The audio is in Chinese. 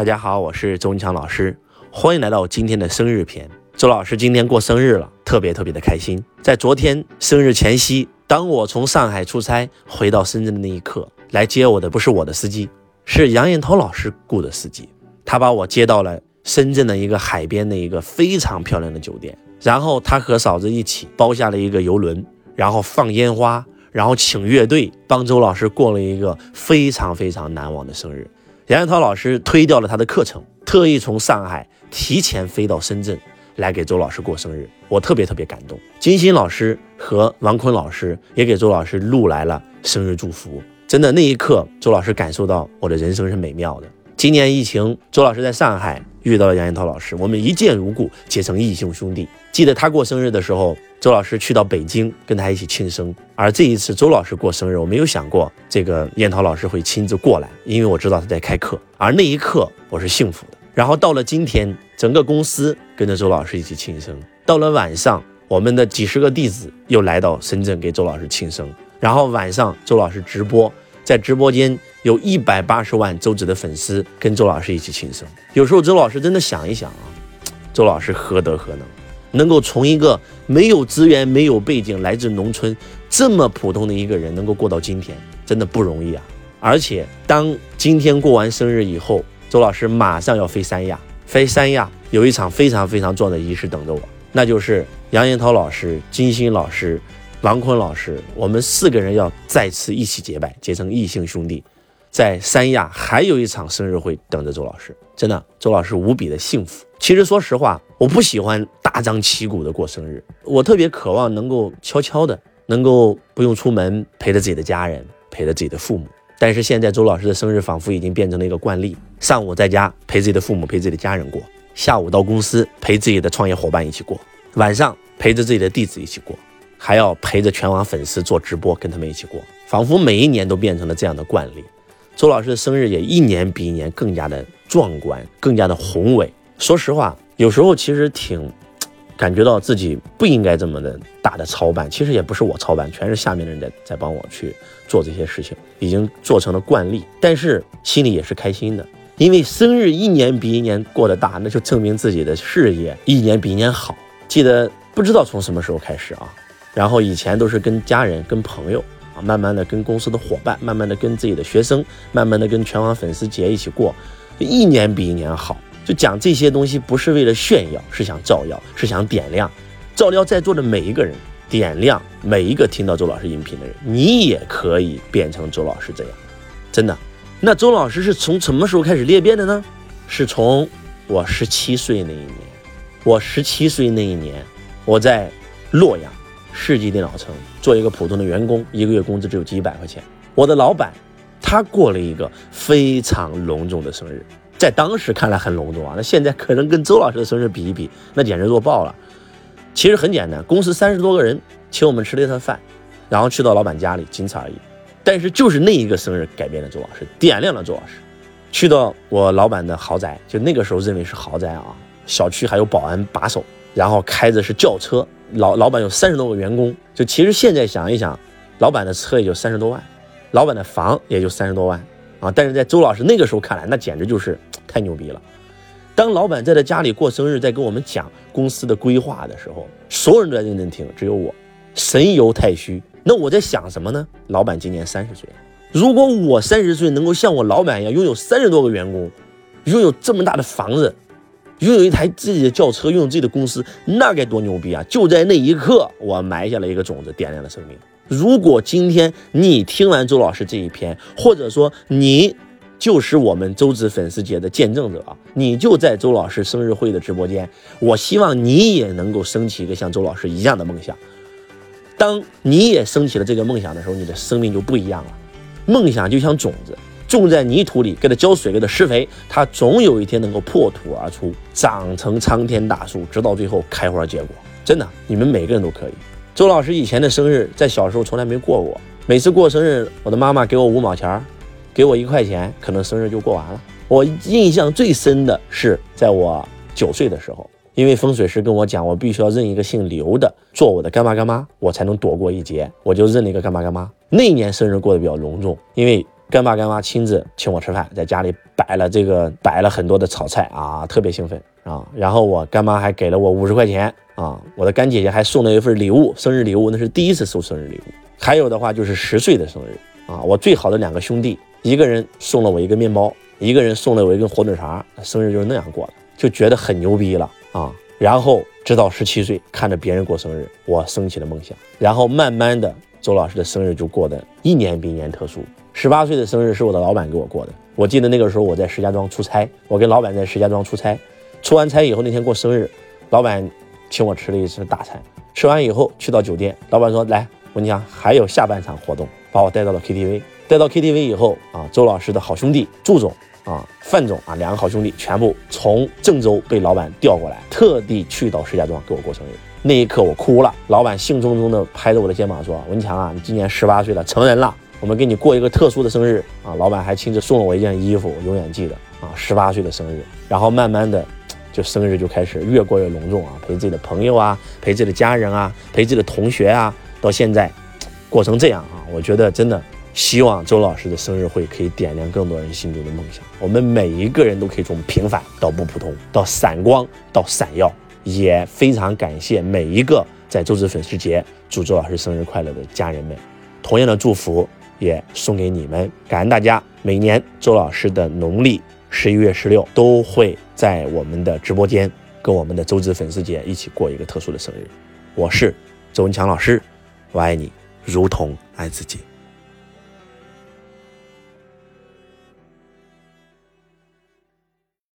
大家好，我是周文强老师，欢迎来到我今天的生日篇。周老师今天过生日了，特别特别的开心。在昨天生日前夕，当我从上海出差回到深圳的那一刻，来接我的不是我的司机，是杨彦涛老师雇的司机。他把我接到了深圳的一个海边的一个非常漂亮的酒店，然后他和嫂子一起包下了一个游轮，然后放烟花，然后请乐队帮周老师过了一个非常非常难忘的生日。梁彦涛老师推掉了他的课程，特意从上海提前飞到深圳来给周老师过生日，我特别特别感动。金星老师和王坤老师也给周老师录来了生日祝福，真的那一刻，周老师感受到我的人生是美妙的。今年疫情，周老师在上海遇到了杨延涛老师，我们一见如故，结成异姓兄弟。记得他过生日的时候，周老师去到北京跟他一起庆生。而这一次周老师过生日，我没有想过这个彦涛老师会亲自过来，因为我知道他在开课。而那一刻我是幸福的。然后到了今天，整个公司跟着周老师一起庆生。到了晚上，我们的几十个弟子又来到深圳给周老师庆生。然后晚上周老师直播。在直播间有一百八十万周子的粉丝跟周老师一起庆生。有时候周老师真的想一想啊，周老师何德何能，能够从一个没有资源、没有背景、来自农村这么普通的一个人，能够过到今天，真的不容易啊！而且当今天过完生日以后，周老师马上要飞三亚，飞三亚有一场非常非常重要的仪式等着我，那就是杨延涛老师、金星老师。王坤老师，我们四个人要再次一起结拜，结成异姓兄弟，在三亚还有一场生日会等着周老师。真的，周老师无比的幸福。其实说实话，我不喜欢大张旗鼓的过生日，我特别渴望能够悄悄的，能够不用出门，陪着自己的家人，陪着自己的父母。但是现在周老师的生日仿佛已经变成了一个惯例：上午在家陪自己的父母，陪自己的家人过；下午到公司陪自己的创业伙伴一起过；晚上陪着自己的弟子一起过。还要陪着全网粉丝做直播，跟他们一起过，仿佛每一年都变成了这样的惯例。周老师的生日也一年比一年更加的壮观，更加的宏伟。说实话，有时候其实挺感觉到自己不应该这么的大的操办，其实也不是我操办，全是下面的人在在帮我去做这些事情，已经做成了惯例。但是心里也是开心的，因为生日一年比一年过得大，那就证明自己的事业一年比一年好。记得不知道从什么时候开始啊。然后以前都是跟家人、跟朋友，慢慢的跟公司的伙伴，慢慢的跟自己的学生，慢慢的跟全网粉丝节一起过，一年比一年好。就讲这些东西不是为了炫耀，是想照耀，是想点亮，照亮在座的每一个人，点亮每一个听到周老师音频的人。你也可以变成周老师这样，真的。那周老师是从什么时候开始裂变的呢？是从我十七岁那一年。我十七岁那一年，我在洛阳。世纪电脑城做一个普通的员工，一个月工资只有几百块钱。我的老板，他过了一个非常隆重的生日，在当时看来很隆重啊。那现在可能跟周老师的生日比一比，那简直弱爆了。其实很简单，公司三十多个人请我们吃了一顿饭，然后去到老板家里，仅此而已。但是就是那一个生日改变了周老师，点亮了周老师。去到我老板的豪宅，就那个时候认为是豪宅啊，小区还有保安把守，然后开的是轿车。老老板有三十多个员工，就其实现在想一想，老板的车也就三十多万，老板的房也就三十多万啊。但是在周老师那个时候看来，那简直就是太牛逼了。当老板在他家里过生日，在跟我们讲公司的规划的时候，所有人都在认真听，只有我神游太虚。那我在想什么呢？老板今年三十岁，如果我三十岁能够像我老板一样拥有三十多个员工，拥有这么大的房子。拥有一台自己的轿车，拥有自己的公司，那该多牛逼啊！就在那一刻，我埋下了一个种子，点亮了生命。如果今天你听完周老师这一篇，或者说你就是我们周子粉丝节的见证者，你就在周老师生日会的直播间，我希望你也能够升起一个像周老师一样的梦想。当你也升起了这个梦想的时候，你的生命就不一样了。梦想就像种子。种在泥土里，给它浇水，给它施肥，它总有一天能够破土而出，长成苍天大树，直到最后开花结果。真的，你们每个人都可以。周老师以前的生日，在小时候从来没过过，每次过生日，我的妈妈给我五毛钱，给我一块钱，可能生日就过完了。我印象最深的是，在我九岁的时候，因为风水师跟我讲，我必须要认一个姓刘的做我的干妈干妈，我才能躲过一劫，我就认了一个干妈干妈。那年生日过得比较隆重，因为。干爸干妈亲自请我吃饭，在家里摆了这个摆了很多的炒菜啊，特别兴奋啊。然后我干妈还给了我五十块钱啊，我的干姐姐还送了一份礼物，生日礼物，那是第一次收生日礼物。还有的话就是十岁的生日啊，我最好的两个兄弟，一个人送了我一个面包，一个人送了我一根火腿肠，生日就是那样过的，就觉得很牛逼了啊。然后直到十七岁，看着别人过生日，我升起了梦想。然后慢慢的，周老师的生日就过得一年比一年特殊。十八岁的生日是我的老板给我过的，我记得那个时候我在石家庄出差，我跟老板在石家庄出差，出完差以后那天过生日，老板请我吃了一次大餐。吃完以后去到酒店，老板说来，我跟你讲还有下半场活动，把我带到了 KTV。带到 KTV 以后啊，周老师的好兄弟祝总。啊，范总啊，两个好兄弟全部从郑州被老板调过来，特地去到石家庄给我过生日。那一刻我哭了，老板兴冲冲的拍着我的肩膀说：“文强啊，你今年十八岁了，成人了，我们给你过一个特殊的生日啊！”老板还亲自送了我一件衣服，我永远记得啊，十八岁的生日。然后慢慢的，就生日就开始越过越隆重啊，陪自己的朋友啊，陪自己的家人啊，陪自己的同学啊，到现在过成这样啊，我觉得真的。希望周老师的生日会可以点亮更多人心中的梦想，我们每一个人都可以从平凡到不普通，到闪光到闪耀。也非常感谢每一个在周子粉丝节祝周老师生日快乐的家人们，同样的祝福也送给你们。感恩大家，每年周老师的农历十一月十六都会在我们的直播间跟我们的周子粉丝节一起过一个特殊的生日。我是周文强老师，我爱你如同爱自己。